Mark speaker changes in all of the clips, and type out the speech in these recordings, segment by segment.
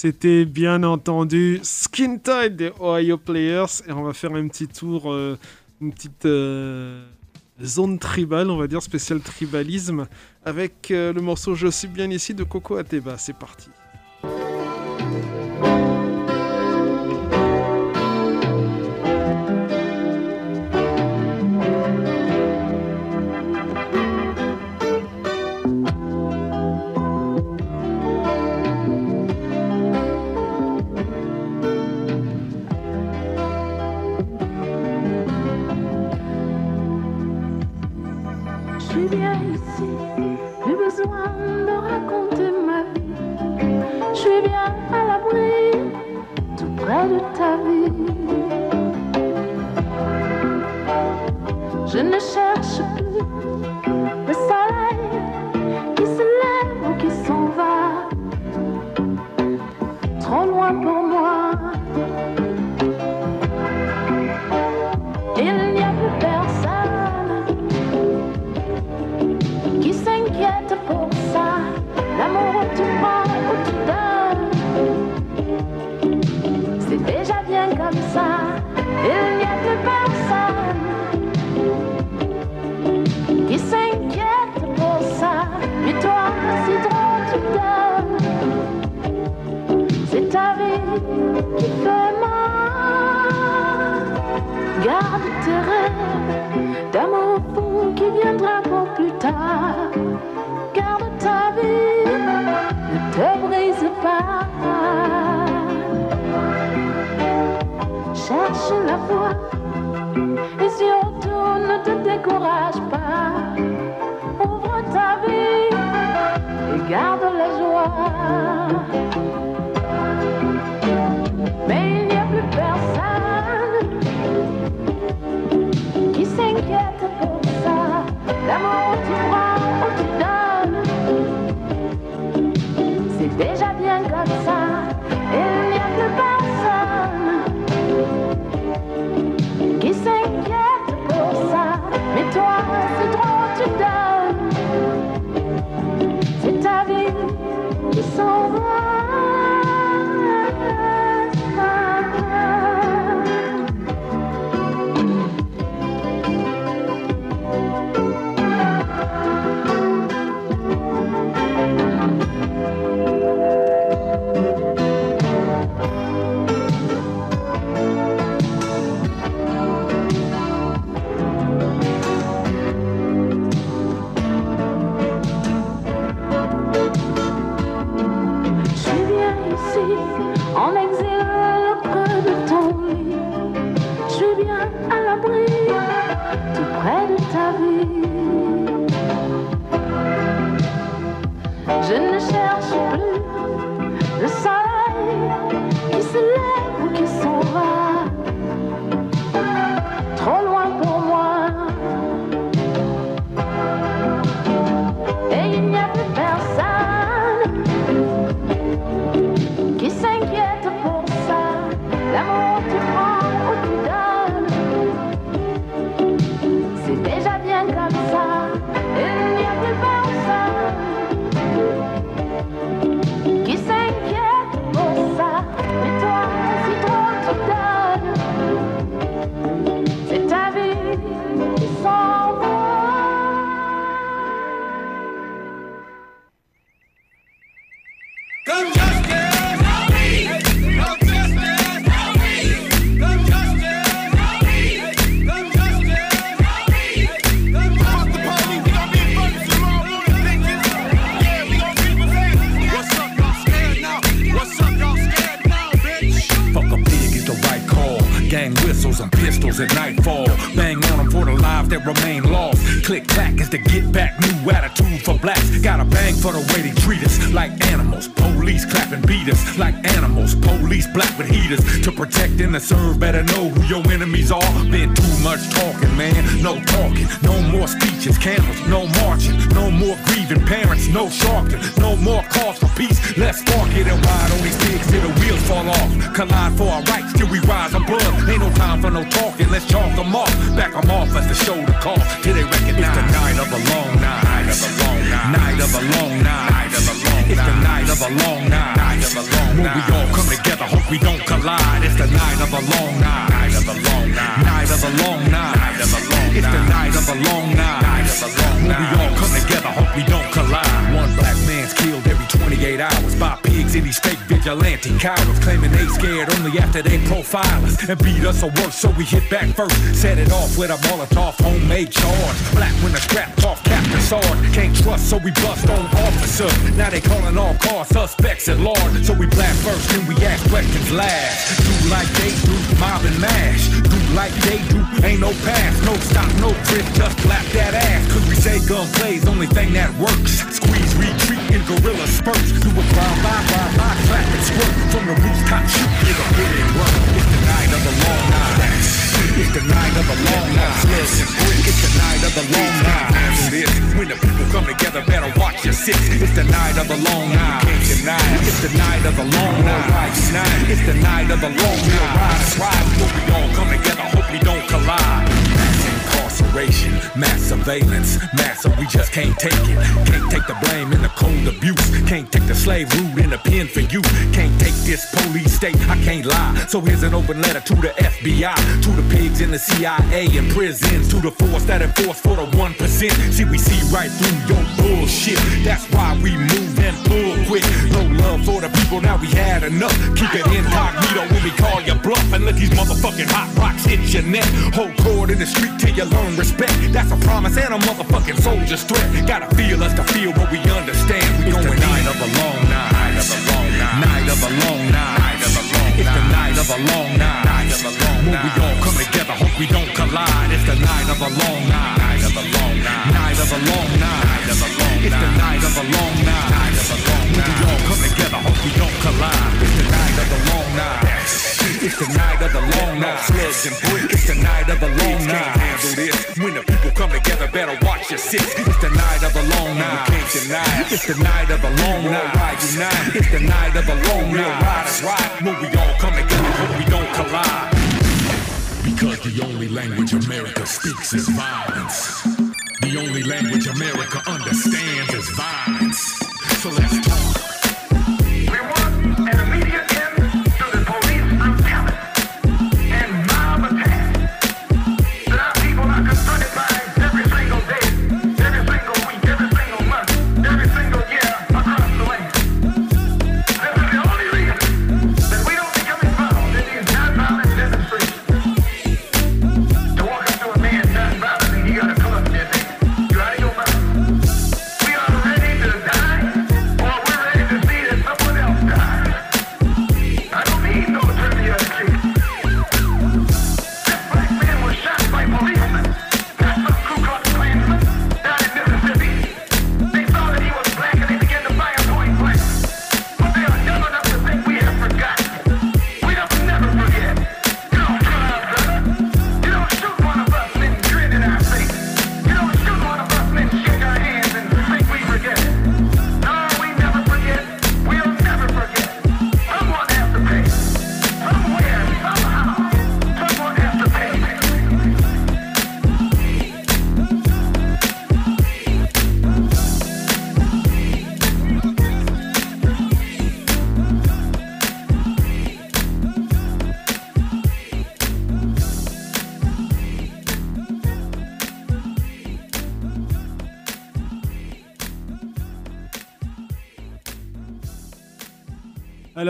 Speaker 1: C'était bien entendu Skin Tide des Ohio Players et on va faire un petit tour, euh, une petite euh, zone tribale, on va dire spécial tribalisme avec euh, le morceau Je suis bien ici de Coco Ateba. C'est parti.
Speaker 2: Night of a long night. Night of a long night. Night of a long night. It's the night of a long night. When we all come together, hope we don't collide. It's the night of a long night. Night of a long night. Night of a long night. It's the night of a long night. When we all come together, hope we don't collide. One black man's killed every 28 hours by pigs in these fake vigilante cowards claiming they scared only after they profile us and beat us or worse. So we hit back first, set it off with a Molotov homemade charge. Black when the strap off, captain sword. Can't trust, so we bust on officers. Now they calling all cars suspects at large. So we blast first, then we ask questions last. Do like they do, mob and mash. Do like they do, ain't no pass, no stop, no trip, just clap that ass. Cause we say gun gunplay's only thing that works. Squeeze, retreat in gorilla spurts. Do a drive by, drive by, clap and squirt. From the rooftop, shoot, nigga, really work. It's the night of the long night. It's the night of the long night. It's the night of the long night. When the people come together, better watch your six. It's the night of the long night. It's the night of the long night. It's the night of the long night. Ride, ride, when we all come together, hope we don't incarceration, mass surveillance, massive, we just can't take it. Can't take the blame in the cold abuse. Can't take the slave root in the pen for you. Can't take this police state, I can't lie. So here's an open letter to the FBI, to the pigs in the CIA and prisons, to the force that enforce for the 1%. See, we see right through your bullshit. That's why we move and pull quick. No love for the people, now we had enough. Keep it incognito when we call your bluff and let these motherfucking hot rocks hit your neck. Hold cord in the street till you learn respect. That's a promise and a motherfucking soldier's threat. Gotta feel us to feel what we understand. We it's going the night of a long night. Night of a long night. Night of a long night. Night of a long It's the night of a long night. Night of a long When we all come together, hope we don't collide. It's the night of a long night. Night of a long night. Night of a long night. Night of a long It's the night of a long night. Night of a long When we all come together, hope we don't collide. It's the night of the long night. It's the night of the long night. Slugs and bricks. It's the night of the long night. Handle this. When the people come together, better watch your six. It's the night of the long night. Can't deny. It's the night of the long night. Ride unite. It's the night of the long night. Ride is right. When we all come together, hope we don't collide. Because the only language America speaks is violence. The only language America understands is violence. So let's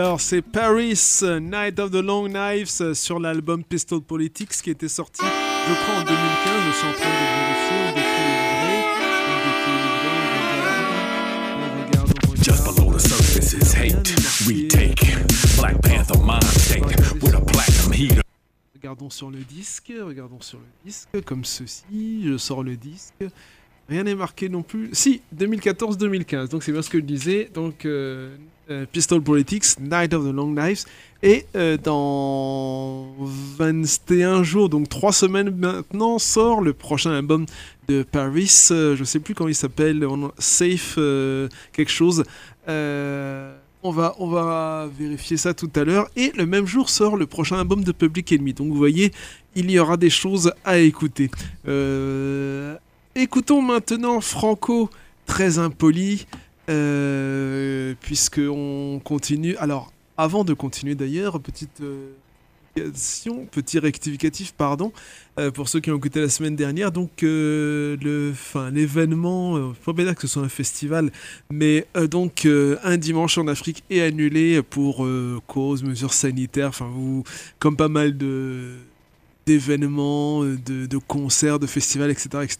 Speaker 3: Alors, c'est Paris, Night of the Long Knives sur l'album Pistol Politics qui était sorti, je crois, en 2015. Je suis en train de vérifier. On défile les vrais. On défile les vrais. On regarde. On regarde, on
Speaker 2: Just
Speaker 3: regarde.
Speaker 2: below the surface is hate. Retake. Black Panther mind state with a platinum heater.
Speaker 3: Regardons sur le disque, regardons sur le disque, comme ceci, je sors le disque. Rien n'est marqué non plus. Si, 2014-2015, donc c'est bien ce que je disais. Donc, euh, Pistol Politics, Night of the Long Knives. Et euh, dans 21 jours, donc 3 semaines maintenant, sort le prochain album de Paris. Euh, je sais plus comment il s'appelle, Safe euh, quelque chose. Euh, on va, on va vérifier ça tout à l'heure. Et le même jour sort le prochain album de Public Enemy. Donc vous voyez, il y aura des choses à écouter. Euh, écoutons maintenant Franco, très impoli, euh, puisqu'on continue. Alors, avant de continuer d'ailleurs, petite euh, petit rectificatif, pardon, euh, pour ceux qui ont écouté la semaine dernière. Donc, euh, le, enfin, l'événement, euh, faut pas dire que ce soit un festival, mais donc un dimanche en Afrique est annulé pour cause, mesures sanitaires, enfin, vous, comme pas mal de d'événements, euh, de, concerts, de festivals, etc., etc.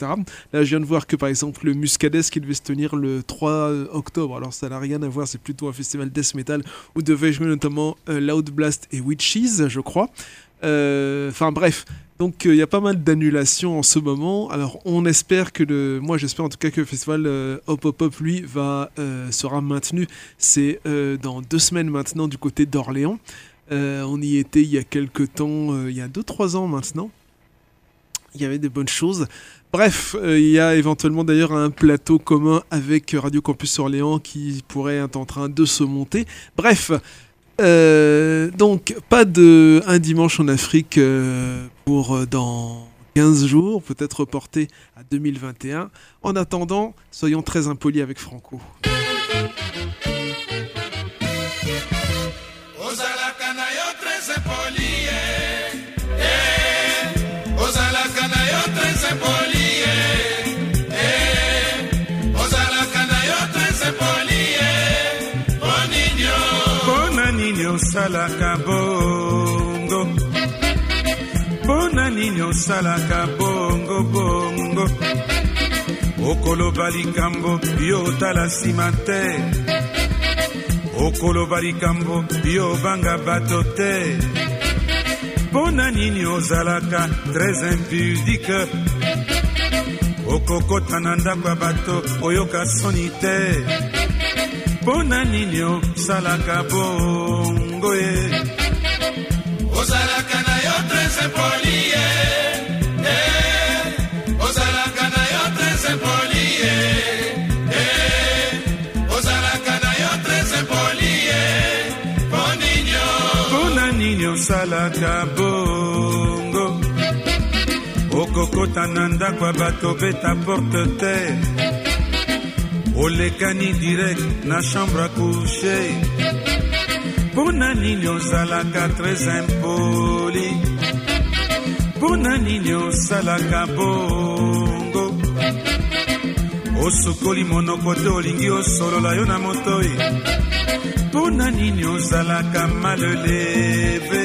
Speaker 3: Là, je viens de voir que par exemple le Muscadès qui devait se tenir le 3 octobre, alors ça n'a rien à voir, c'est plutôt un festival death metal où devaient jouer notamment euh, Loud Blast et Witches, je crois. Euh, Enfin bref, donc il y a pas mal d'annulations en ce moment. Alors on espère que le, moi j'espère en tout cas que le festival euh, Hop Hop Hop lui va euh, sera maintenu. C'est euh, dans deux semaines maintenant du côté d'Orléans. Euh, on y était il y a quelques temps, euh, il y a 2-3 ans maintenant. Il y avait des bonnes choses. Bref, euh, il y a éventuellement d'ailleurs un plateau commun avec Radio Campus Orléans qui pourrait être en train de se monter. Bref, donc pas de un dimanche en Afrique pour dans 15 jours, peut-être reporté à 2021. En attendant, soyons très impolis avec Franco.
Speaker 4: Osalaka bongo? Mpona nini osalaka bongo bongo? Okoloba likambo yo otala nsima te. Okoloba likambo yo obanga bato te. Mpona nini ozalaka très impudike okokota na ndako ya bato oyoka soni te. Mpona nini osalaka bongo ye
Speaker 5: ozalaka na yo très poli ozalaka na yo très poli ozalaka na yo très poli oninio
Speaker 4: mpona nini osalaka bongo. Okokota na ndako ya bato beta porte te. Olekani direct na chambre a couche mpona nini ozalaka très impoli? Mpona nini osalaka bongo? Osukoli monoko te olingi osolola yo na motoi. Mpona nini ozalaka maleleve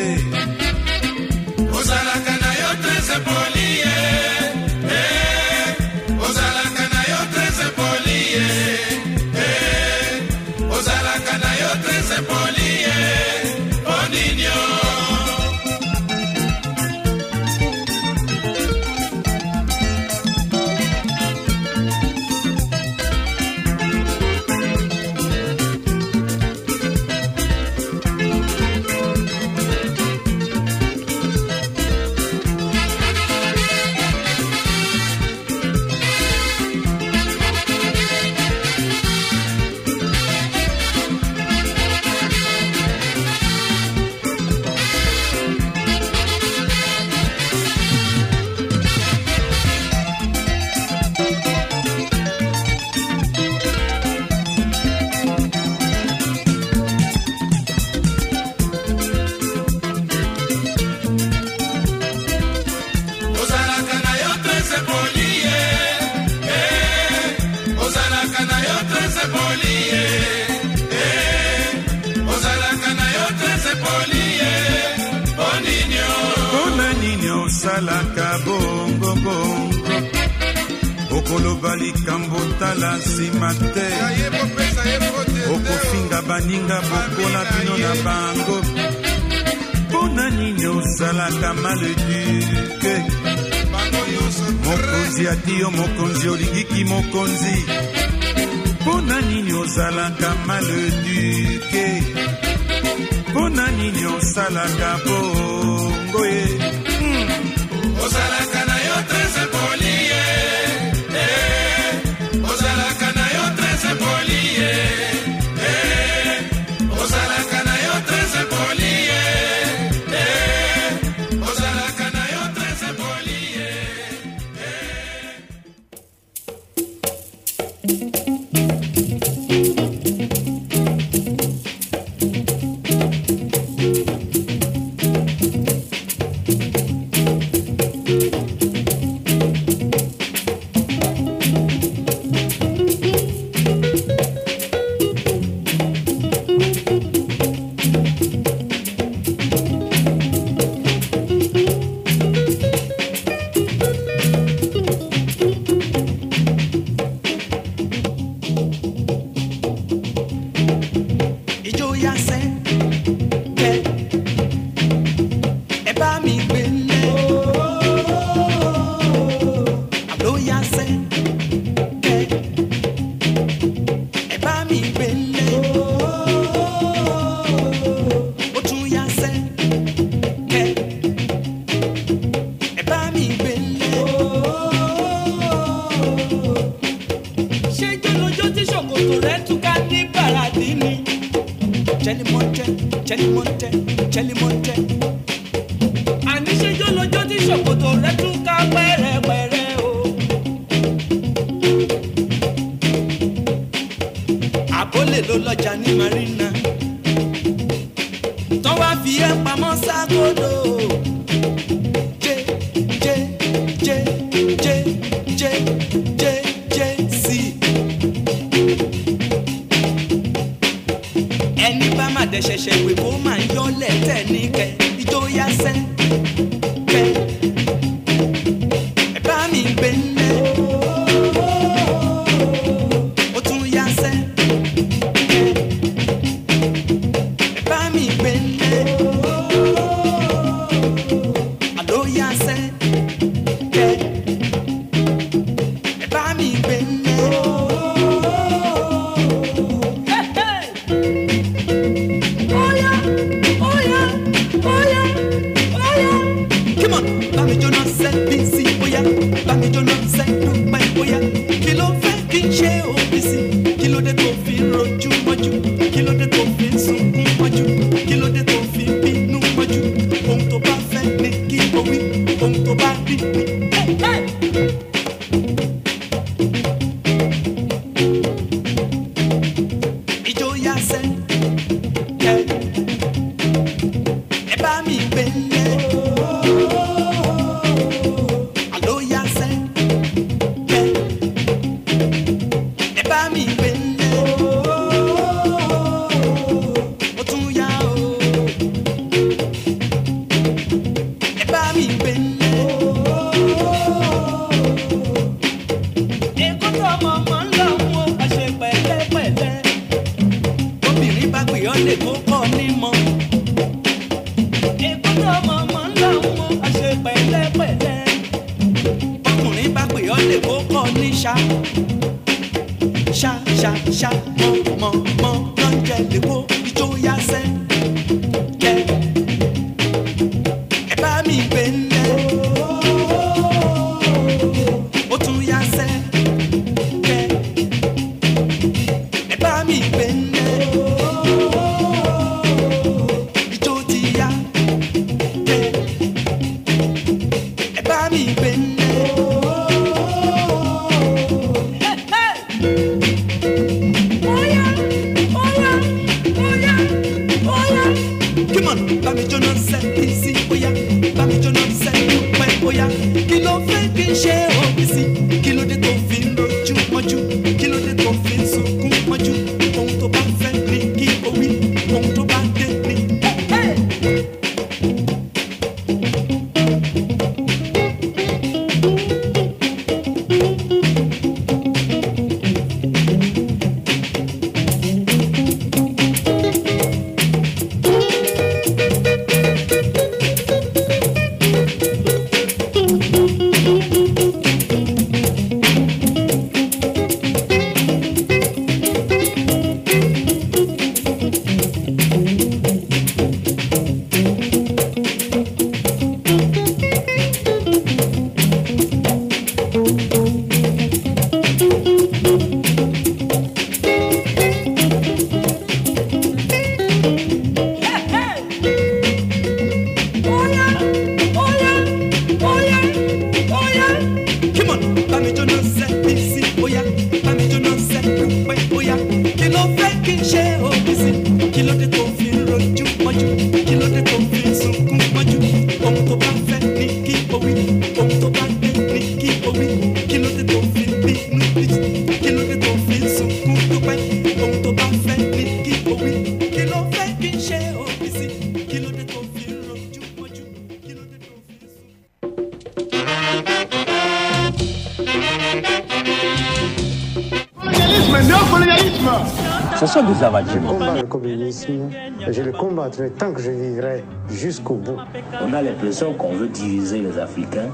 Speaker 6: Je
Speaker 7: combats le communisme, et je le combattrai tant que je vivrai jusqu'au bout.
Speaker 6: On a l'impression qu'on veut diviser les Africains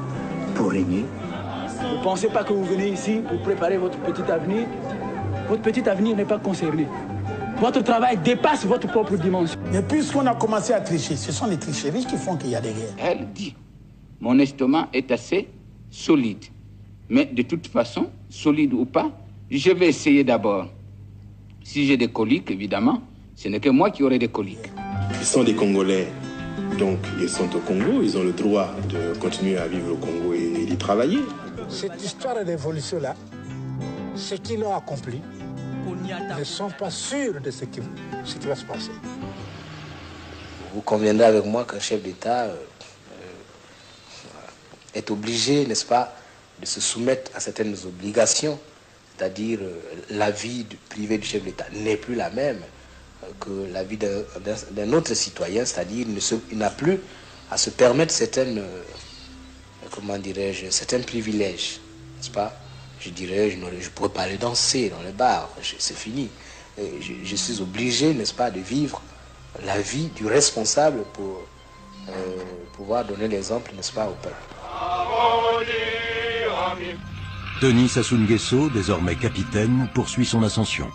Speaker 6: pour régner.
Speaker 8: Ne pensez pas que vous venez ici pour préparer votre petit avenir? Votre petit avenir n'est pas concerné. Votre travail dépasse votre propre dimension.
Speaker 9: Et puisqu'on a commencé à tricher, ce sont les tricheries qui font qu'il y a des guerres.
Speaker 10: Elle dit, mon estomac est assez solide. Mais de toute façon, solide ou pas, je vais essayer d'abord. Si j'ai des coliques, évidemment, ce n'est que moi qui aurai des coliques.
Speaker 11: Ils sont des Congolais, donc ils sont au Congo, ils ont le droit de continuer à vivre au Congo et d'y travailler.
Speaker 9: Cette histoire d'évolution-là, ce qu'ils ont accompli, ne sont pas sûrs de ce qui, va se passer.
Speaker 12: Vous conviendrez avec moi qu'un chef d'État euh, euh, est obligé, n'est-ce pas, de se soumettre à certaines obligations c'est-à-dire euh, la vie privée du chef d'État n'est plus la même euh, que la vie d'un- autre citoyen, c'est-à-dire il ne n'a plus à se permettre certaines, euh, comment dirais-je, certains privilèges, n'est-ce pas? Je dirais, je, n'aurais- je pourrais pas aller danser dans les bars, c'est fini. Je, suis obligé, n'est-ce pas, de vivre la vie du responsable pour pouvoir donner l'exemple, n'est-ce pas, au peuple.
Speaker 13: Denis Sassou Nguesso, désormais capitaine, poursuit son ascension.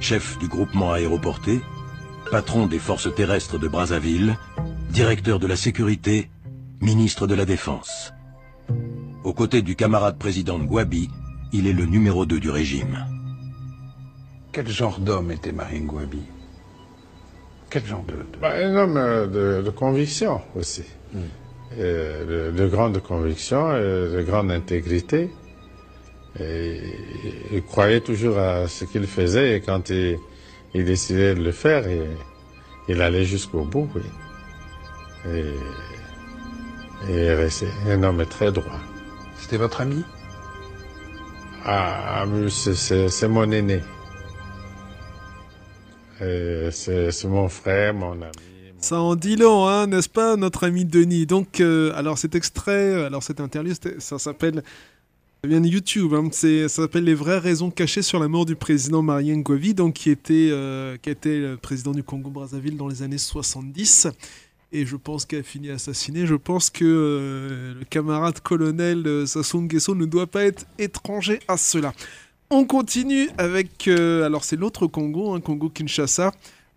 Speaker 13: Chef du groupement aéroporté, patron des forces terrestres de Brazzaville, directeur de la sécurité, ministre de la Défense. Aux côtés du camarade président Gwabi, il est le numéro 2 du régime.
Speaker 14: Quel genre d'homme était Marine Gouabi Quel genre de... de-
Speaker 15: Bah, un homme euh, de, de conviction aussi. Euh, de, de grande conviction, et de grande intégrité. Et il, croyait toujours à ce qu'il faisait et quand il, il décidait de le faire, il, il allait jusqu'au bout. Oui. Et, et restait un homme très droit.
Speaker 14: C'était votre ami?
Speaker 15: Ah, mais c'est- mon aîné. C'est c'est mon frère, mon ami.
Speaker 3: Ça en dit long, hein, n'est-ce pas, notre ami Denis? Donc, euh, alors cet extrait, alors cette interview, ça s'appelle, de YouTube, hein, ça s'appelle Les vraies raisons cachées sur la mort du président Marien Ngouavi, donc qui était, euh, qui était le président du Congo-Brazzaville dans les années 70. Et je pense qu'il a fini assassiné. Je pense que euh, le camarade colonel euh, Sassou Nguesso ne doit pas être étranger à cela. On continue avec, euh, alors c'est l'autre Congo, hein, Congo-Kinshasa.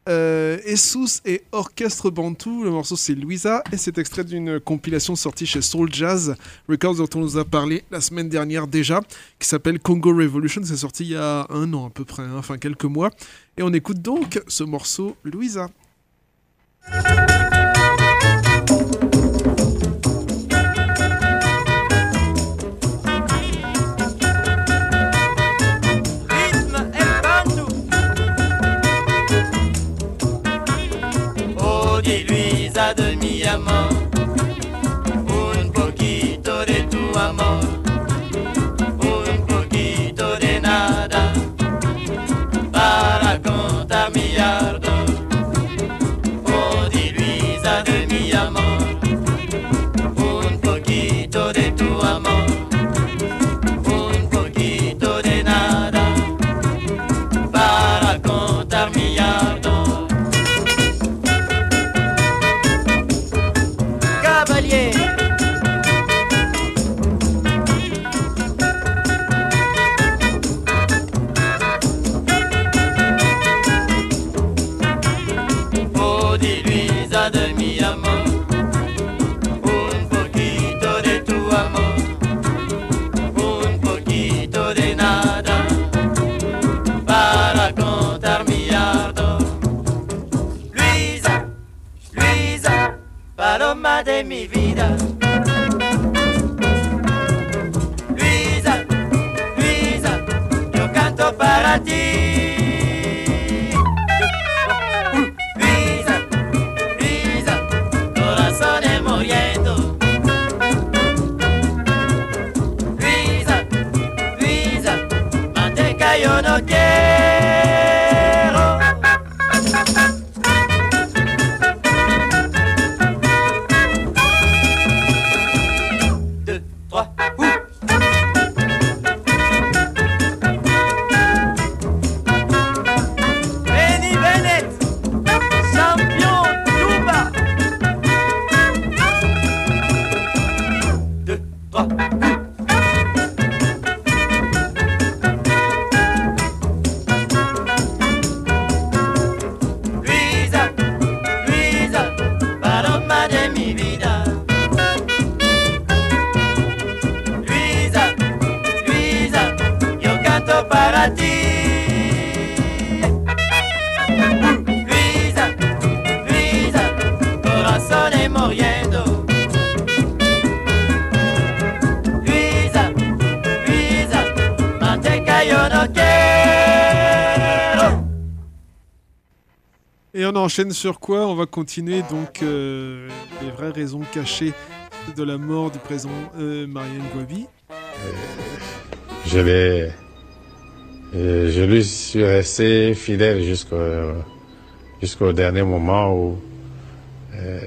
Speaker 3: Euh, Essus et Orchestre Bantou, le morceau c'est Louisa et c'est extrait d'une compilation sortie chez Soul Jazz Records dont on nous a parlé la semaine dernière déjà, qui s'appelle Congo Revolution, c'est sorti il y a un an à peu près, hein, enfin quelques mois. Et on écoute donc ce morceau Louisa. pandemia. Enchaîne sur quoi On va continuer donc euh, les vraies raisons cachées de la mort du président euh, Marianne.
Speaker 15: Je l'ai. euh, Je lui suis resté fidèle jusqu'au jusqu'au dernier moment où euh,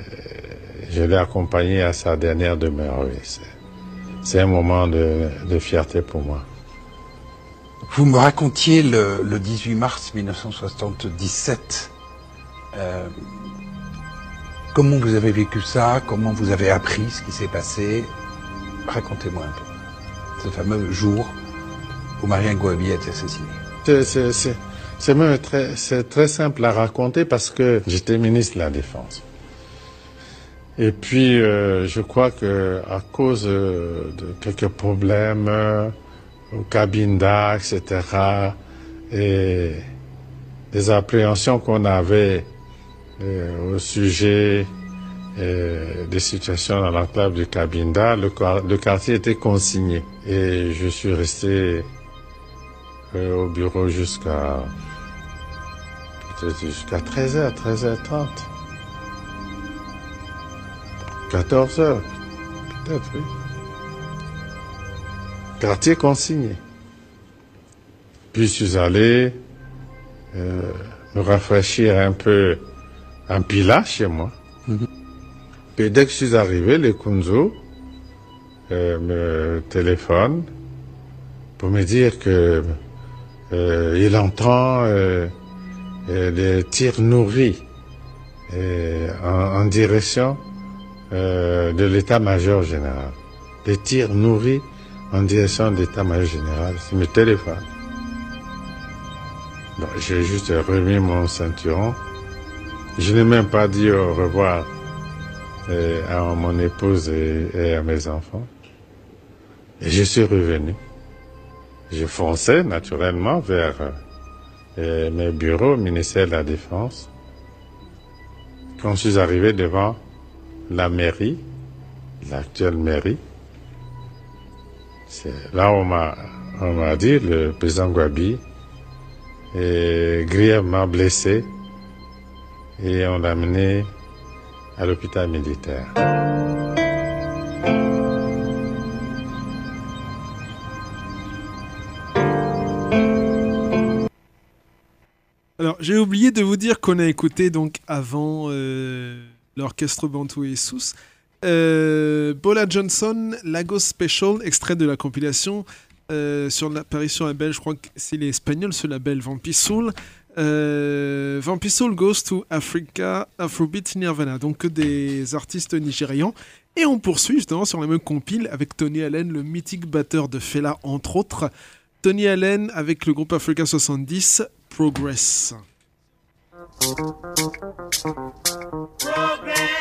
Speaker 15: je l'ai accompagné à sa dernière demeure. oui. C'est- C'est un moment de, de fierté pour moi.
Speaker 14: Vous me racontiez le, le 18 mars 1977. Euh, comment vous avez vécu ça? Comment vous avez appris ce qui s'est passé? Racontez-moi un peu. Ce fameux jour où Marien Gouabi a été assassiné.
Speaker 15: C'est- même très, très simple à raconter parce que j'étais ministre de la Défense. Et puis, euh, je crois que à cause euh, de quelques problèmes euh, au Cabinda, etc., et des appréhensions qu'on avait euh, au sujet euh, des situations dans l'enclave du Cabinda, le, quar- le quartier était consigné. Et je suis resté euh, au bureau jusqu'à jusqu'à 13h, 13h30. 14h, peut-être, oui. Quartier consigné. Puis je suis allé me rafraîchir un peu en Pila chez moi. Puis dès que je suis arrivé, les Kunzo euh, me téléphone pour me dire que euh, entend euh, des tirs nourris en, direction de l'état-major général. Des tirs nourris en direction de l'état-major général. Il me téléphone. J'ai juste remis mon ceinturon. Je n'ai même pas dit au revoir euh, à mon épouse et, à mes enfants. Et je suis revenu. Je fonçais naturellement vers euh, mes bureaux au ministère de la Défense. Quand je suis arrivé devant la mairie, l'actuelle mairie, c'est là où on m'a dit le président Gwabi est grièvement blessé et on l'a amené à l'hôpital militaire.
Speaker 3: Alors, j'ai oublié de vous dire qu'on a écouté donc avant euh, l'orchestre Bantu et Sous euh, Bola Johnson, Lagos Special, extrait de la compilation euh, sur l'apparition label, je crois que c'est les Espagnols ce label, Vampisoul. Euh, Vampisoul Goes to Africa, Afrobeat Nirvana, donc des artistes nigérians. Et on poursuit justement sur la même compile avec Tony Allen, le mythique batteur de Fela, entre autres. Tony Allen avec le groupe Africa 70, Progress.
Speaker 2: Progress.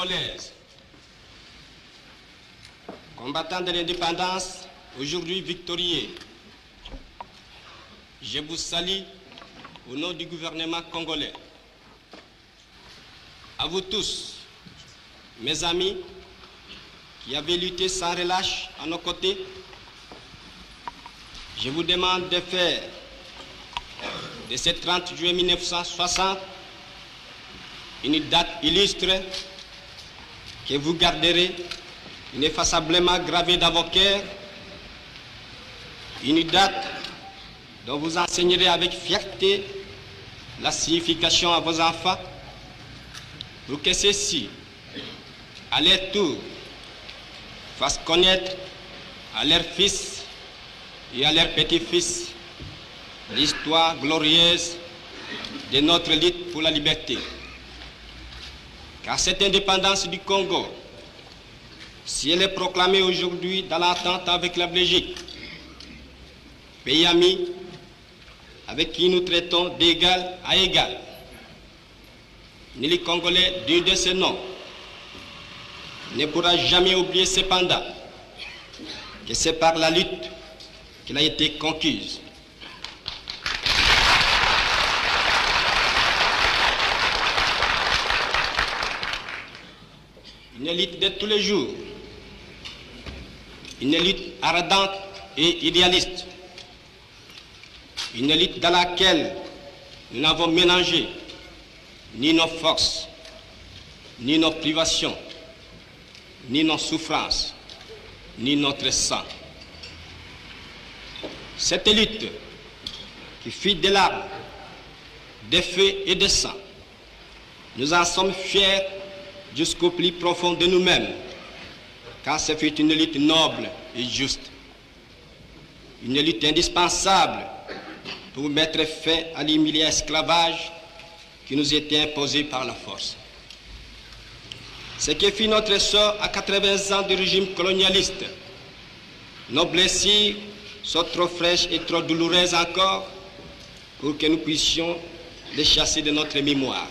Speaker 16: Congolaise Combattants de l'indépendance, aujourd'hui victorieux, je vous salue au nom du gouvernement congolais. À vous tous, mes amis, qui avez lutté sans relâche à nos côtés, je vous demande de faire de ce 30 juillet 1960 une date illustre que vous garderez ineffaçablement gravée dans vos cœurs, une date dont vous enseignerez avec fierté la signification à vos enfants, pour que ceux-ci, à leur tour, fassent connaître à leurs fils et à leurs petits-fils l'histoire glorieuse de notre lutte pour la liberté. Car cette indépendance du Congo, si elle est proclamée aujourd'hui dans l'entente avec la Belgique, pays ami avec qui nous traitons d'égal à égal, ni les Congolais digne de ce nom ne pourra jamais oublier cependant que c'est par la lutte qu'elle a été conquise. Une lutte de tous les jours, une lutte ardente et idéaliste, une lutte dans laquelle nous n'avons mélangé ni nos forces, ni nos privations, ni nos souffrances, ni notre sang. Cette lutte qui fit des larmes, des feux et des sang, nous en sommes fiers jusqu'au plus profond de nous-mêmes, car ce fut une lutte noble et juste, une lutte indispensable pour mettre fin à l'humilié esclavage qui nous était imposé par la force. Ce qui fit notre sort à 80 ans du régime colonialiste. Nos blessures sont trop fraîches et trop douloureuses encore pour que nous puissions les chasser de notre mémoire.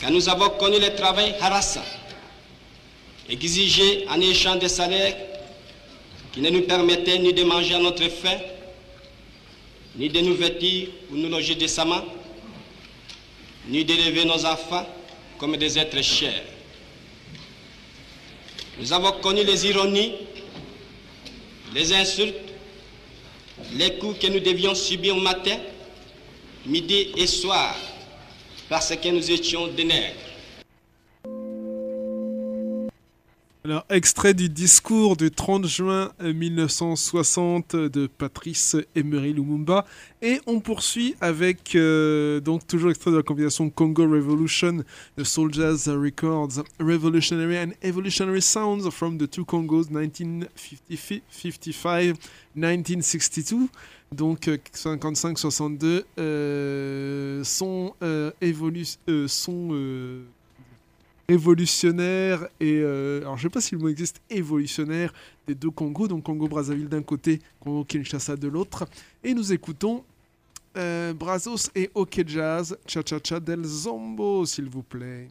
Speaker 16: Quand nous avons connu le travail harassant, exigé en échange de salaires qui ne nous permettaient ni de manger à notre faim, ni de nous vêtir ou nous loger décemment, ni d'élever nos enfants comme des êtres chers. Nous avons connu les ironies, les insultes, les coups que nous devions subir matin, midi et soir parce que nous étions des nègres.
Speaker 3: Alors, extrait du discours du 30 juin 1960 de Patrice Emery Lumumba. Et on poursuit avec, euh, donc toujours extrait de la compilation Congo Revolution, The Soldiers Records, Revolutionary and Evolutionary Sounds from the Two Congos 1955-1962. Donc 55-62 euh, sont, euh, évolu euh, sont euh, révolutionnaires et euh, alors je sais pas si le mot existe évolutionnaire des deux Congos, donc Congo Brazzaville d'un côté, Congo Kinshasa de l'autre, et nous écoutons euh, Brazos et OK Jazz, Cha Cha Cha del Zombo s'il vous plaît.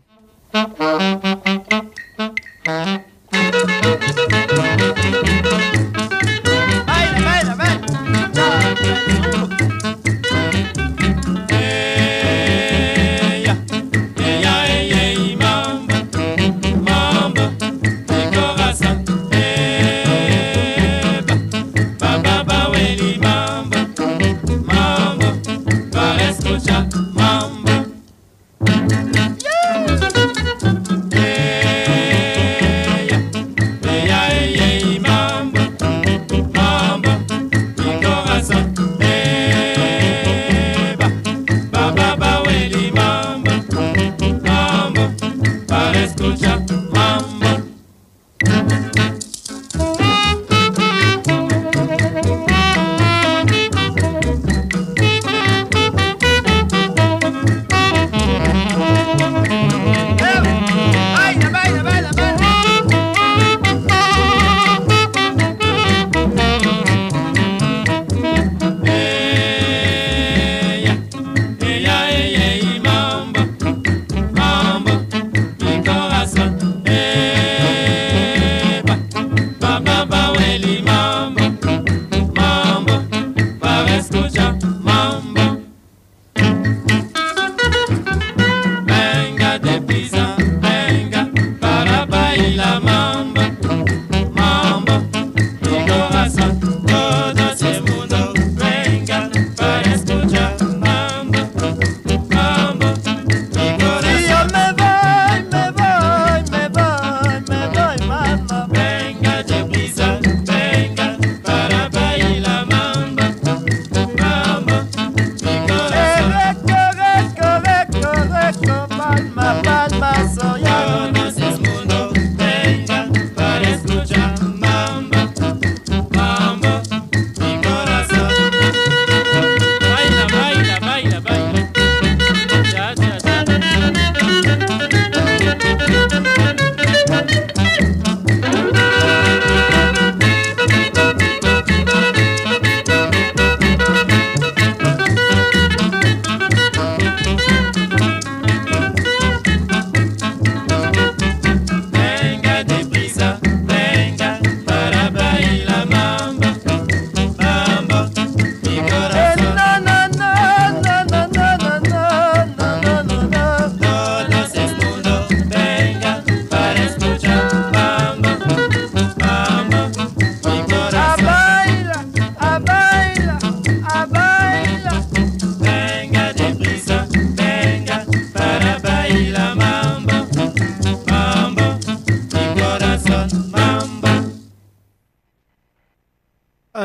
Speaker 17: Baila, baila, baila. thank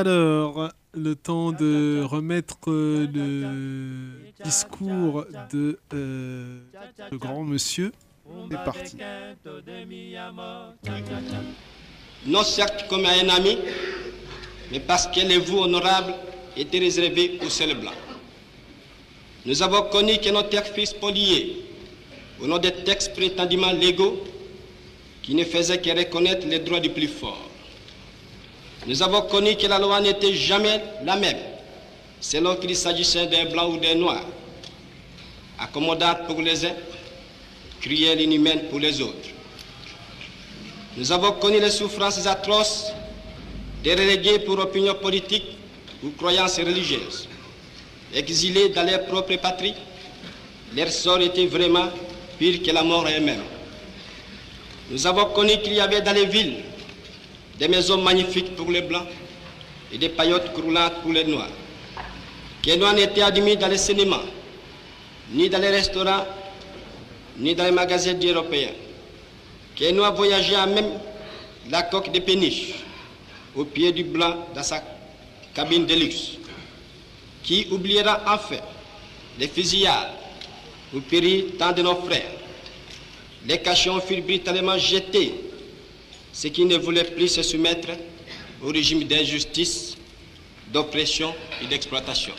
Speaker 3: Alors, le temps de remettre euh, le discours de euh, grand monsieur. C'est parti.
Speaker 16: non certes comme à un ami, mais parce que les vous honorables étaient réservés aux seuls blancs. Nous avons connu que nos terres furent au nom des textes prétendument légaux qui ne faisaient que reconnaître les droits du plus fort. Nous avons connu que la loi n'était jamais la même, selon qu'il s'agissait d'un blanc ou d'un noir, accommodante pour les uns, cruelle et inhumaine pour les autres. Nous avons connu les souffrances atroces des relégués pour opinion politique ou croyances religieuses. Exilés dans leur propre patrie, leur sort était vraiment pire que la mort elle-même. Nous avons connu qu'il y avait dans les villes des maisons magnifiques pour les blancs et des paillotes croulantes pour les noirs. Noirs n'étaient admis dans les cinémas, ni dans les restaurants, ni dans les magasins européens. Noirs voyageaient à même la coque de péniche au pied du blanc dans sa cabine de luxe. Qui oubliera enfin les fusillades où périt tant de nos frères Les cachons furent brutalement jetés, ceux qui ne voulaient plus se soumettre au régime d'injustice, d'oppression et d'exploitation.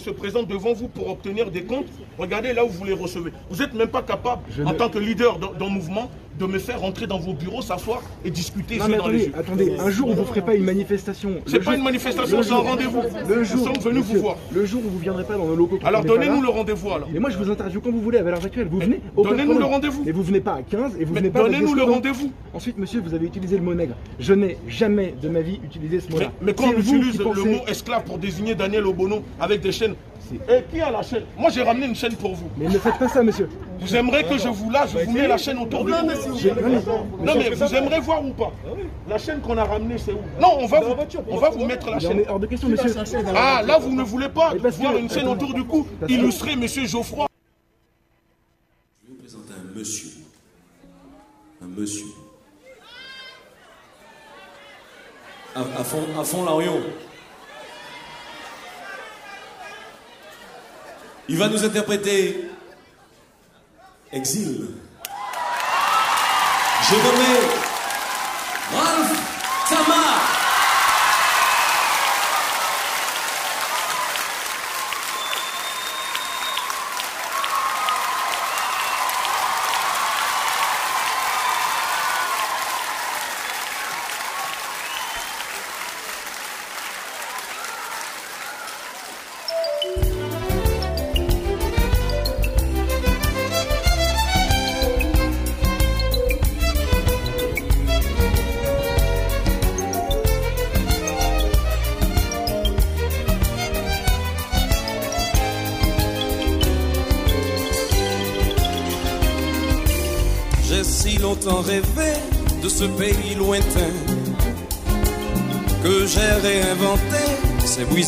Speaker 18: Se présentent devant vous pour obtenir des comptes, regardez là où vous les recevez. Vous n'êtes même pas capable, en tant que leader d'un d'un mouvement, de me faire rentrer dans vos bureaux, s'asseoir et discuter
Speaker 19: Non mais
Speaker 18: dans les
Speaker 19: attendez,
Speaker 18: yeux.
Speaker 19: attendez, un jour on vous ferait pas une manifestation.
Speaker 18: C'est pas
Speaker 19: jour-
Speaker 18: une manifestation, c'est un rendez-vous.
Speaker 19: Le
Speaker 18: Nous sommes venus vous voir.
Speaker 19: Le jour où vous viendrez pas dans nos locaux.
Speaker 18: Alors donnez-nous le rendez-vous alors.
Speaker 19: Mais moi je vous interviewe quand vous voulez à l'heure actuelle. Vous venez.
Speaker 18: donnez-nous le rendez-vous.
Speaker 19: Mais vous venez pas à 15 et vous
Speaker 18: Mais
Speaker 19: venez pas
Speaker 18: donnez-nous le rendez-vous.
Speaker 19: Ensuite monsieur vous avez utilisé le mot nègre. Je n'ai jamais de ma vie utilisé ce
Speaker 18: Mais,
Speaker 19: mot-là.
Speaker 18: mais quand on utilise le mot esclave pour désigner Daniel Obono avec des chaînes, et qui a la chaîne? Moi j'ai ramené une chaîne pour vous.
Speaker 19: Mais ne faites pas ça monsieur.
Speaker 18: Vous aimeriez que je vous lâche, je vous mets la chaîne autour du
Speaker 19: Non,
Speaker 18: cou.
Speaker 19: mais si vous-
Speaker 18: Non mais vous aimeriez voir ou pas? La chaîne qu'on a ramenée c'est où? Non, on va vous, on va vous mettre la chaîne.
Speaker 19: est hors de question, monsieur.
Speaker 18: Ah là vous ne voulez pas voir une chaîne autour du cou illustrer Monsieur Geoffroy.
Speaker 20: Je vais vous présenter un monsieur. Un monsieur. À, à fond, à fond l'Arion. Il va nous interpréter Exil. J'ai nommé Ralph Tamar.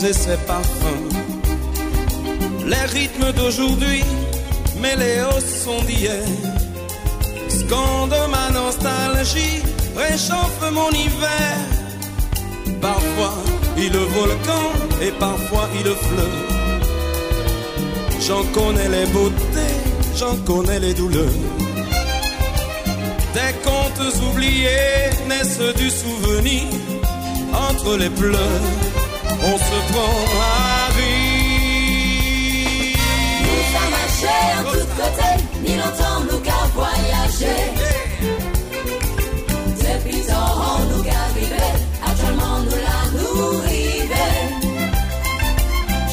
Speaker 21: Et ses parfums. Les rythmes d'aujourd'hui mêlés aux sons d'hier scandent ma nostalgie, réchauffe mon hiver. Parfois il volcan et parfois il le fleuve. J'en connais les beautés, j'en connais les douleurs. Des contes oubliés naissent du souvenir. Entre les pleurs, on se prend à rire.
Speaker 22: Nous sommes marchés en tous côtés, ni longtemps nous qu'à voyager. Depuis nous qu'à vivre, actuellement nous la nous river.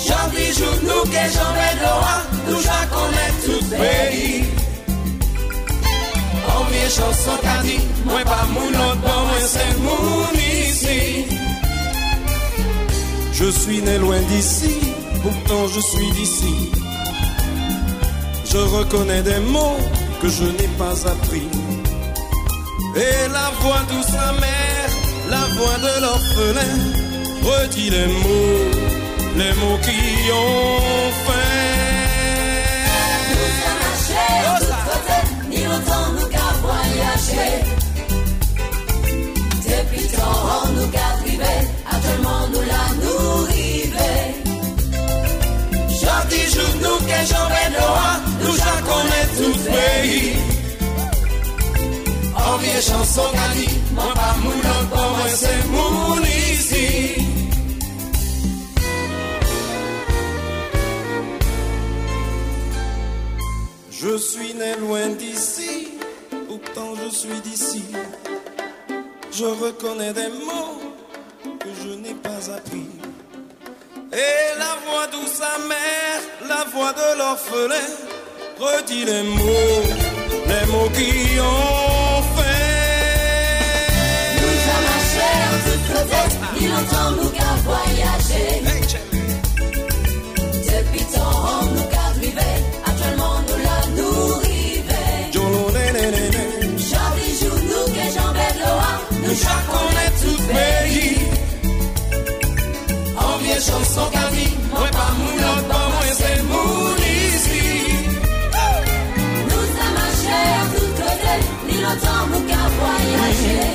Speaker 21: J'en dis jour nous que j'en vais dehors, nous j'en tout pays. En vieille chanson qu'a dit, moi pas mon autre, moi c'est mon ici. Je suis né loin d'ici, pourtant je suis d'ici. Je reconnais des mots que je n'ai pas appris. Et la voix douce amère, la voix de l'orphelin, redit les mots, les mots qui ont fait. J'en vais dehors, nous j'en connais tout. En vieille chanson dit, moi pas mon autre, pour moi c'est mon ici. Je suis né loin d'ici, pourtant je suis d'ici. Je reconnais des mots que je n'ai pas appris. Et la voix douce amère, la voix de l'orphelin, redit les mots, les mots qui ont fait.
Speaker 22: Nous a marché en toute côté, il entend nous qu'à voyager.
Speaker 21: Chanson qu'a dit, moi pas mon autre, pas moi c'est mon ici.
Speaker 22: Nous a marché en tout côté, il entend nous qu'à voyager.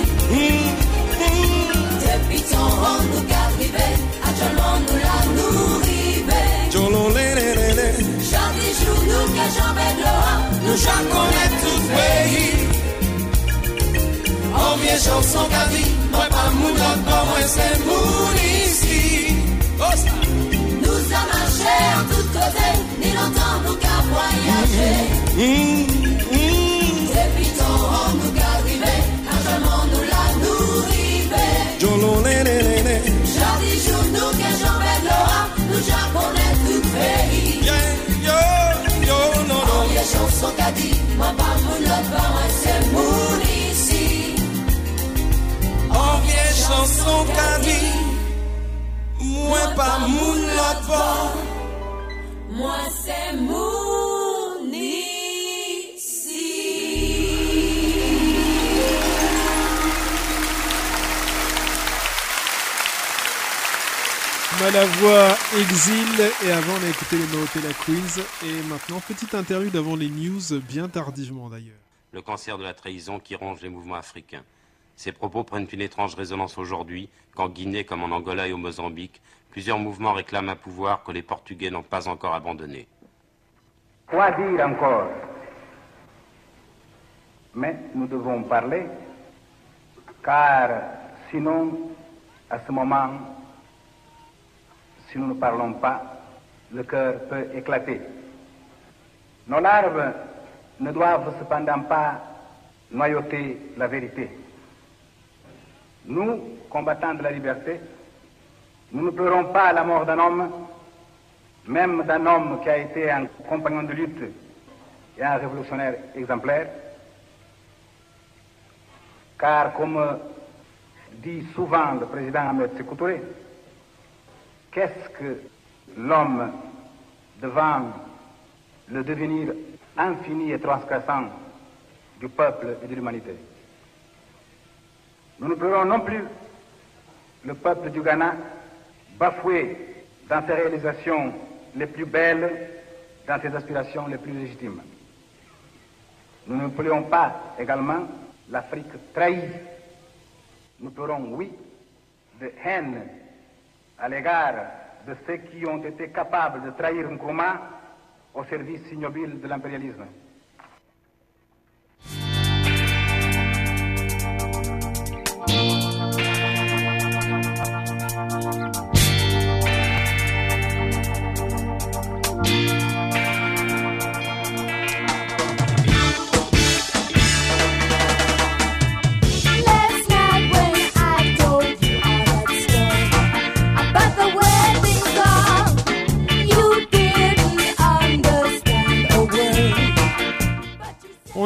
Speaker 22: Depuis temps, nous qu'à driver, actuellement nous la nourriver. Jean bijou, nous que Jean Bedloa,
Speaker 21: Nous chaque connaît tout pays. En vieille chanson qu'a dit, moi pas mon autre, pas moi c'est mon
Speaker 22: Nous a marché en tout côté, ni longtemps nous qu'à voyager? Depuis temps, nous qu'à arriver, actuellement nous la nourriver. Jean bijou, nous que Jean Bedloa, nous j'en connaît tout pays. En vieille chanson qu'a dit, moi pas mon autre, moi c'est mon ici.
Speaker 21: En vieille chanson qu'a dit, moi pas mon autre pas.
Speaker 22: Moi c'est mon ici.
Speaker 3: Malavoie, Exil, et avant on a écouté les Maroté la Queens, et maintenant petite interlude avant les news, bien tardivement d'ailleurs.
Speaker 23: le cancer de la trahison qui ronge les mouvements africains. Ces propos prennent une étrange résonance aujourd'hui, qu'en Guinée comme en Angola et au Mozambique, plusieurs mouvements réclament un pouvoir que les Portugais n'ont pas encore abandonné.
Speaker 24: Quoi dire encore? Mais nous devons parler, car sinon, à ce moment, si nous ne parlons pas, le cœur peut éclater. Nos larves ne doivent cependant pas noyauter la vérité. Nous, combattants de la liberté, nous ne pleurons pas la mort d'un homme, même d'un homme qui a été un compagnon de lutte et un révolutionnaire exemplaire, car comme dit souvent le président Ahmed Sékou Touré, qu'est-ce que l'homme devant le devenir infini et transgressant du peuple et de l'humanité? Nous ne pleurons non plus le peuple du Ghana bafoué dans ses réalisations les plus belles, dans ses aspirations les plus légitimes. Nous ne pleurons pas également l'Afrique trahie. Nous pleurons, oui, de haine à l'égard de ceux qui ont été capables de trahir Nkrumah au service ignobile de l'impérialisme.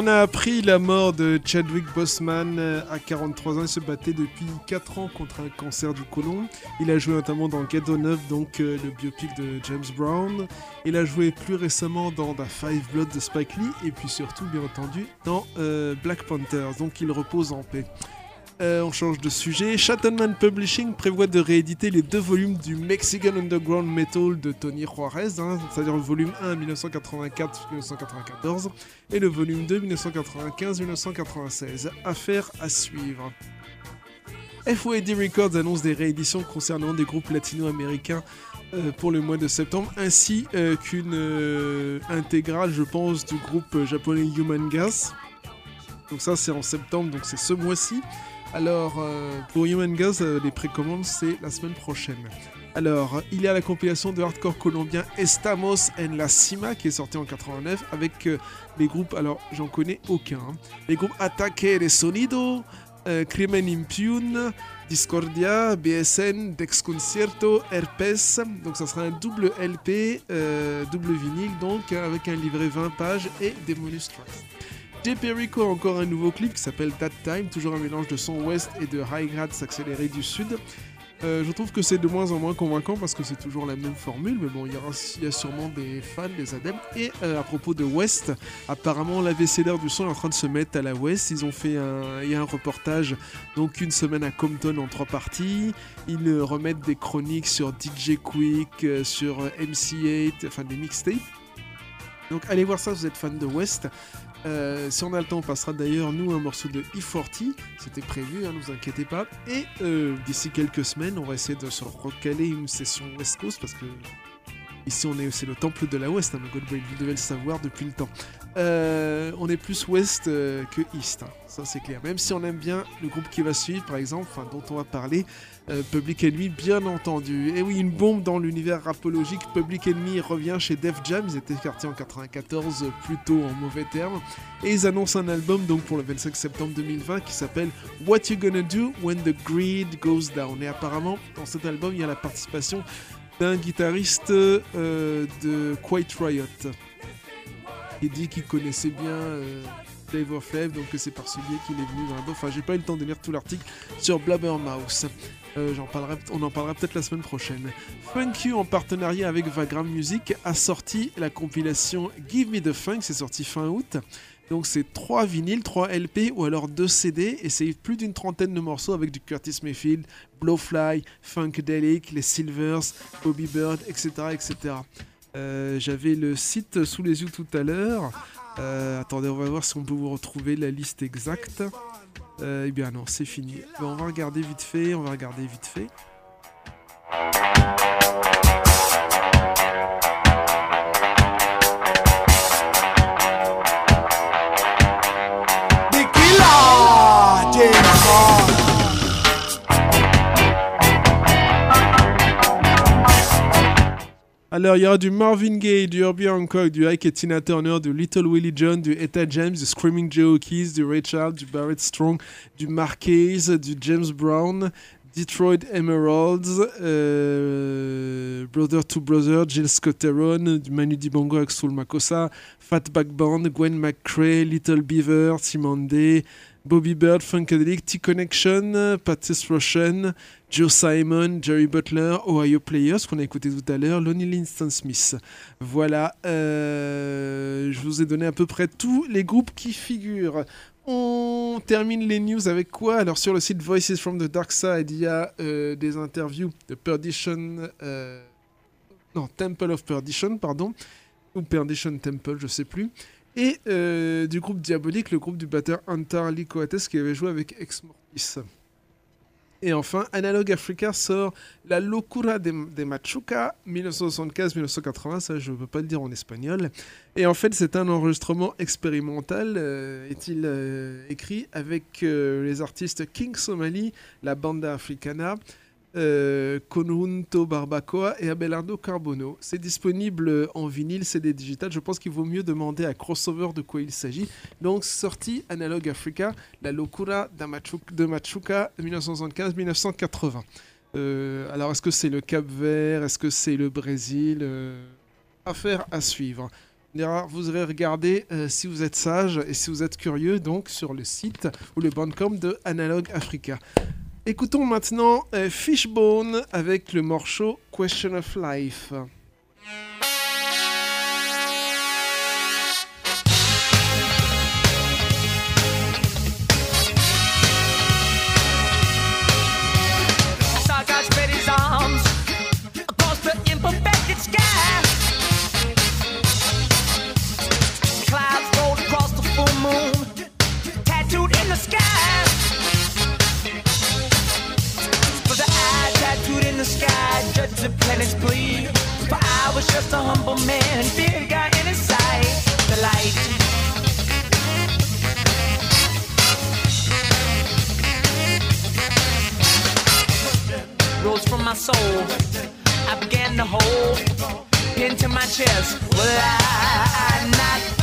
Speaker 22: A
Speaker 3: appris la mort de Chadwick Boseman euh, à 43 ans. Il se battait depuis 4 ans contre un cancer du côlon. Il a joué notamment dans Ghetto 9, donc euh, le biopic de James Brown. Il a joué plus récemment dans The Five Blood de Spike Lee et puis surtout, bien entendu, dans euh, Black Panther. Donc il repose en paix. Euh, on change de sujet. Shatterman Publishing prévoit de rééditer les deux volumes du Mexican Underground Metal de Tony Juarez, hein, c'est-à-dire le volume 1 1984-1994 et le volume 2 1995-1996. Affaire à suivre. FOAD Records annonce des rééditions concernant des groupes latino-américains euh, pour le mois de septembre, ainsi euh, qu'une intégrale, je pense, du groupe japonais Human Gas. Donc ça c'est en septembre, donc c'est ce mois-ci. Alors euh, pour Human euh, les précommandes c'est la semaine prochaine. Alors, il y a la compilation de hardcore colombien Estamos en la Cima qui est sortie en 89 avec euh, les groupes, alors j'en connais aucun, hein. les groupes Ataque de Sonido, Crimen Impune, Discordia, BSN, Dexconcierto, Herpes. Donc ça sera un double LP, double vinyle, donc avec un livret 20 pages et des bonus tracks. J. Perico a encore un nouveau clip qui s'appelle That Time, toujours un mélange de son ouest et de high grades accéléré du sud. Euh, je trouve que c'est de moins en moins convaincant parce que c'est toujours la même formule, mais bon, il y, a sûrement des fans, des adeptes. Et euh, à propos de West, apparemment l'AVCLR du son est en train de se mettre à la West. Ils ont fait un, reportage, donc une semaine à Compton en trois parties. Ils euh, remettent des chroniques sur DJ Quick, sur euh, MC8, enfin des mixtapes. Donc allez voir ça si vous êtes fan de West. Euh, si on a le temps, on passera d'ailleurs nous un morceau de E40. C'était prévu, hein, ne vous inquiétez pas. Et euh, d'ici quelques semaines, on va essayer de se recaler une session West Coast parce que ici on est c'est le temple de la Ouest, hein, Brain, vous devez le savoir depuis le temps. Euh, on est plus euh, que East, hein, ça c'est clair. Même si on aime bien le groupe qui va suivre, par exemple, dont on va parler, euh, Public Enemy, bien entendu. Et oui, une bombe dans l'univers rapologique. Public Enemy revient chez Def Jam. Ils étaient partis en 94, euh, plutôt en mauvais termes. Et ils annoncent un album donc pour le 25 septembre 2020 qui s'appelle What You Gonna Do When the Greed Goes Down. Et apparemment, dans cet album, il y a la participation d'un guitariste euh, de Quiet Riot. Il dit qu'il connaissait bien euh, Dave of Love, donc que c'est par ce biais qu'il est venu dans la Enfin, j'ai pas eu le temps de lire tout l'article sur Blabbermouth. Euh, on en parlera peut-être la semaine prochaine. Funk You, en partenariat avec Vagram Music, a sorti la compilation Give Me the Funk, c'est sorti fin août. Donc c'est 3 vinyles, 3 LP ou alors 2 CD et c'est plus d'une trentaine de morceaux avec du Curtis Mayfield, Blowfly, Funkadelic, les Silvers, Bobby Bird, etc. etc. Euh, J'avais le site sous les yeux tout à l'heure. Euh, attendez, on va voir si on peut vous retrouver la liste exacte. Euh, eh bien non, c'est fini. On va regarder vite fait, on va regarder vite fait. Alors, il y aura du Marvin Gaye, du Herbie Hancock, du Ike et Tina Turner, du Little Willie John, du Etta James, du Screaming Joe Keys, du Ray Charles, du Barrett Strong, du Marquez, du James Brown, Detroit Emeralds, euh, Brother to Brother, Jill Scotteron, du Manu Dibango avec Soul Makossa, Fatback Band, Gwen McCrae, Little Beaver, Simon Day, Bobby Bird, Funkadelic, T-Connection, Patrice Russian, Joe Simon, Jerry Butler, Ohio Players, qu'on a écouté tout à l'heure, Lonnie Linston Smith. Voilà, euh, je vous ai donné à peu près tous les groupes qui figurent. On termine les news avec quoi? Alors sur le site Voices from the Dark Side, il y a euh, des interviews de Perdition, euh, non Temple of Perdition, pardon, ou Perdition Temple, je sais plus, et euh, du groupe Diabolique, le groupe du batteur Antar Lee Coates qui avait joué avec Ex Mortis. Et enfin, Analog Africa sort La Locura de, Machuca 1975-1980, ça je ne peux pas le dire en espagnol. Et en fait, c'est un enregistrement expérimental, euh, est-il euh, écrit, avec les artistes King Somali, la Banda Africana, euh, Conjunto Barbacoa et Abelardo Carbono. C'est disponible en vinyle, CD digital. Je pense qu'il vaut mieux demander à Crossover de quoi il s'agit. Donc, sortie Analog Africa, La Locura de Machuca, de Machuca 1975-1980. Euh, alors, est-ce que c'est le Cap Vert? Est-ce que c'est le Brésil? Euh, Affaire à suivre. Vous aurez regardé euh, si vous êtes sage et si vous êtes curieux donc sur le site ou le bandcamp de Analog Africa. Écoutons maintenant euh, Fishbone avec le morceau Question of Life.
Speaker 17: birds and planets bleed. For I was just a humble man, fear got in his sight, the light.
Speaker 1: rose from my soul. I began to hold into my chest. Will I not?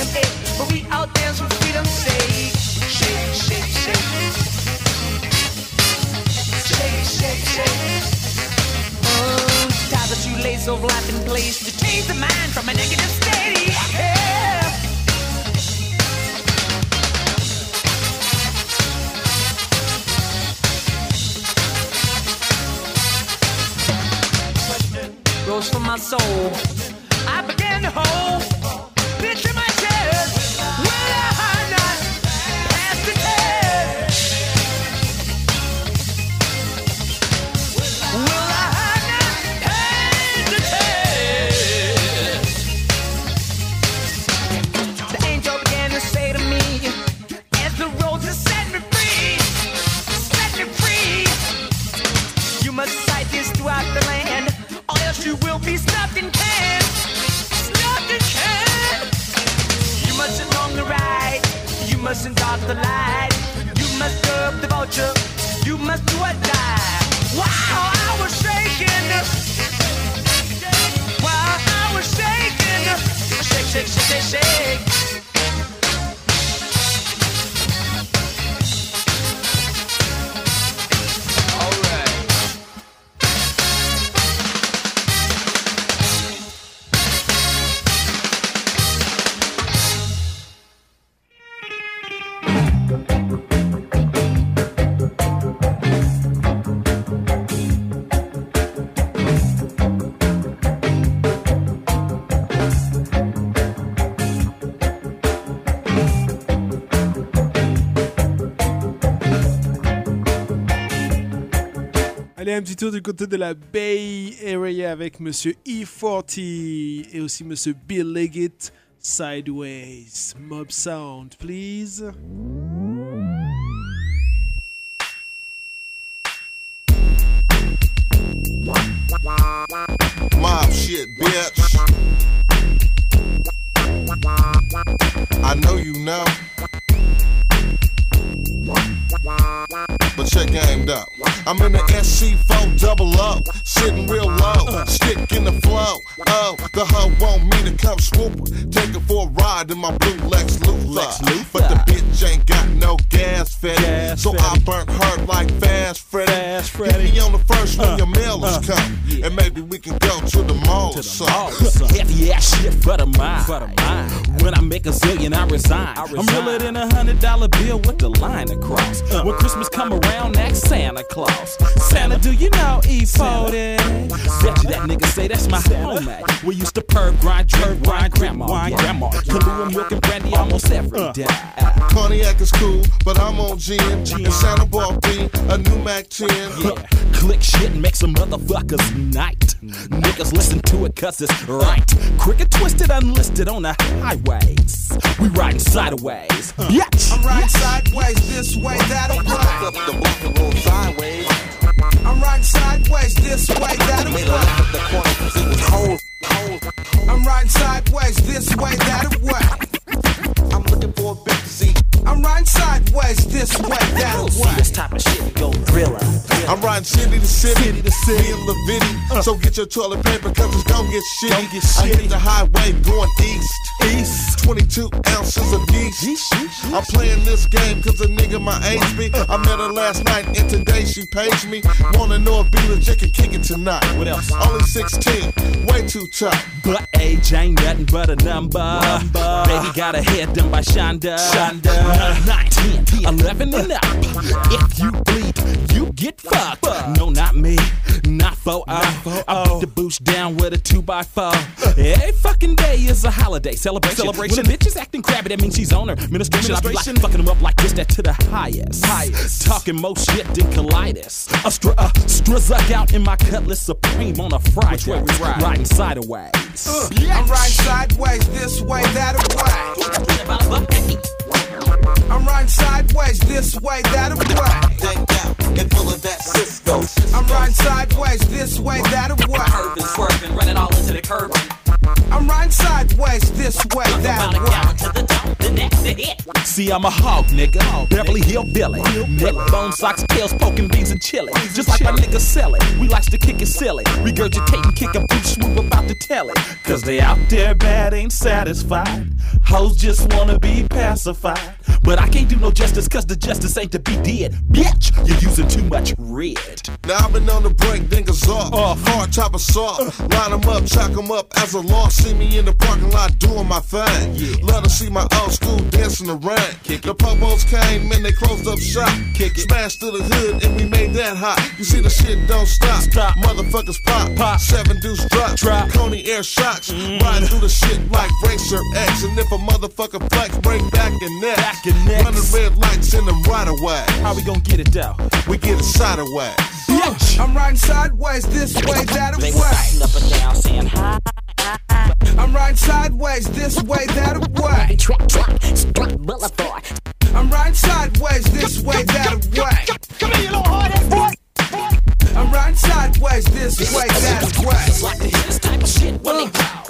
Speaker 1: PMA, but we out dance for freedom's sake. Shake, shake, shake. Shake, shake, shake. Oh, tie the shoelace of life in place to change the mind from a negative state. Yeah. Rose from my soul.
Speaker 3: Allez, un petit tour du côté de la Bay Area avec Monsieur E40 et aussi Monsieur Bill Leggett. Sideways. Mob Sound, please.
Speaker 25: Mob shit, bitch. I know you know. But check game up. I'm in the SC4 double O, sitting real low, stick in the flow. Oh, the hoe want me to come swoop her, take her for a ride in my blue Lex Luthor. But the bitch ain't got no gas fed, so I burnt her like Fast Freddy. Get me on the first when uh, your mail is uh, come, and maybe we can go to the mall or something.
Speaker 2: Heavy ass shit for the mind. When I make a zillion, I resign. I'm realer than a hundred dollar bill with the line across. Uh, when Christmas come around, ask Santa Claus. Santa, do you know E40? Bet you that nigga say that's my homie. We used to perv grind, drink wine, grandma, wine, grandma. Kahlua milk and brandy almost every uh. day.
Speaker 25: Cognac is cool, but I'm on gin. And Santa bought me a new Mac 10.
Speaker 2: Yeah, click shit and make some motherfuckers night. Niggas listen to it cause it's right. Cricket twisted, unlisted on the highways. We riding sideways. Uh. Bitch.
Speaker 26: I'm riding sideways, this way, that'll work.
Speaker 25: The booth a little sideways.
Speaker 26: I'm riding sideways, this way, that'll
Speaker 25: Made a left at the corner cause it was cold.
Speaker 26: I'm riding sideways, this way, that'll work.
Speaker 25: I'm looking for a big seat.
Speaker 26: I'm riding sideways, this way, that'll work.
Speaker 2: This type of shit go thriller.
Speaker 25: I'm riding city to city, city to city. in Lavity. Uh. So get your toilet paper cause it's gon' get shitty.
Speaker 2: Don't get shit
Speaker 25: I hit the highway going east. East. 22 ounces of yeast. I'm playing this game cause a nigga my age be. Uh-uh. I met her last night and today she paged me. Wanna know if Be Legit can kick it tonight.
Speaker 2: What else?
Speaker 25: Only 16, way too tough.
Speaker 2: But age ain't nothing but a number. Baby got a head done by Shonda. Shonda. 19, 11 and up. If you bleed, you get fucked. No, not me. Not for I. I beat the boost down with a two by four. Every fucking day is a holiday celebration.
Speaker 27: Celebration.
Speaker 2: When a bitch is acting crabby, that means she's on her ministration. I be like fucking them up like this, that to the highest. Highest. Talking more shit than colitis. A str- uh, struzuck out in my cutlass supreme on a Friday.
Speaker 27: way we ride?
Speaker 2: Riding sideways.
Speaker 26: I'm riding sideways, this way, that way. I'm riding sideways, this way, that way.
Speaker 27: And of that Cisco.
Speaker 26: I'm riding sideways, this way, that way.
Speaker 27: Curving, swerving, running all into the curb.
Speaker 26: I'm riding sideways, this way, that way.
Speaker 2: See, I'm a hog, nigga. Beverly Hill Billy. Neck bone socks, tails, poking beans and chili. Just like my nigga sell it. We likes to kick it silly. Regurgitating, kick a boot swoop about to tell it. Cause they out there bad, ain't satisfied. Hoes just wanna be pacified. But I can't do no justice cause the justice ain't to be did. Bitch, you're using too much red.
Speaker 25: Now I've been on the break, niggas off. Hard top assault. Line them up, chalk them up as a law. See me in the parking lot doing my thing. Love to see my old school dancing around. The popos came and they closed up shop. Smashed to the hood and we made that hot. You see the shit don't stop. Stop. Motherfuckers pop. pop. Seven deuce drop. drop. Coney air shots. Mm-hmm. Riding through the shit like Racer X. And if a motherfucker flex, break back and neck.
Speaker 2: Back and neck.
Speaker 25: Running red lights in them right away.
Speaker 2: How we gonna get it down?
Speaker 25: We get it sideways. away.
Speaker 26: I'm riding sideways, this way, that
Speaker 27: They
Speaker 26: way.
Speaker 27: riding up and down saying hi.
Speaker 26: I'm riding sideways, this way, that way.
Speaker 27: Truck, truck, struck boulevard.
Speaker 26: I'm riding sideways, this way, that way. Come here, you little hard ass boy. I'm riding sideways, this way, that way.
Speaker 27: Like this type of shit when they
Speaker 2: uh.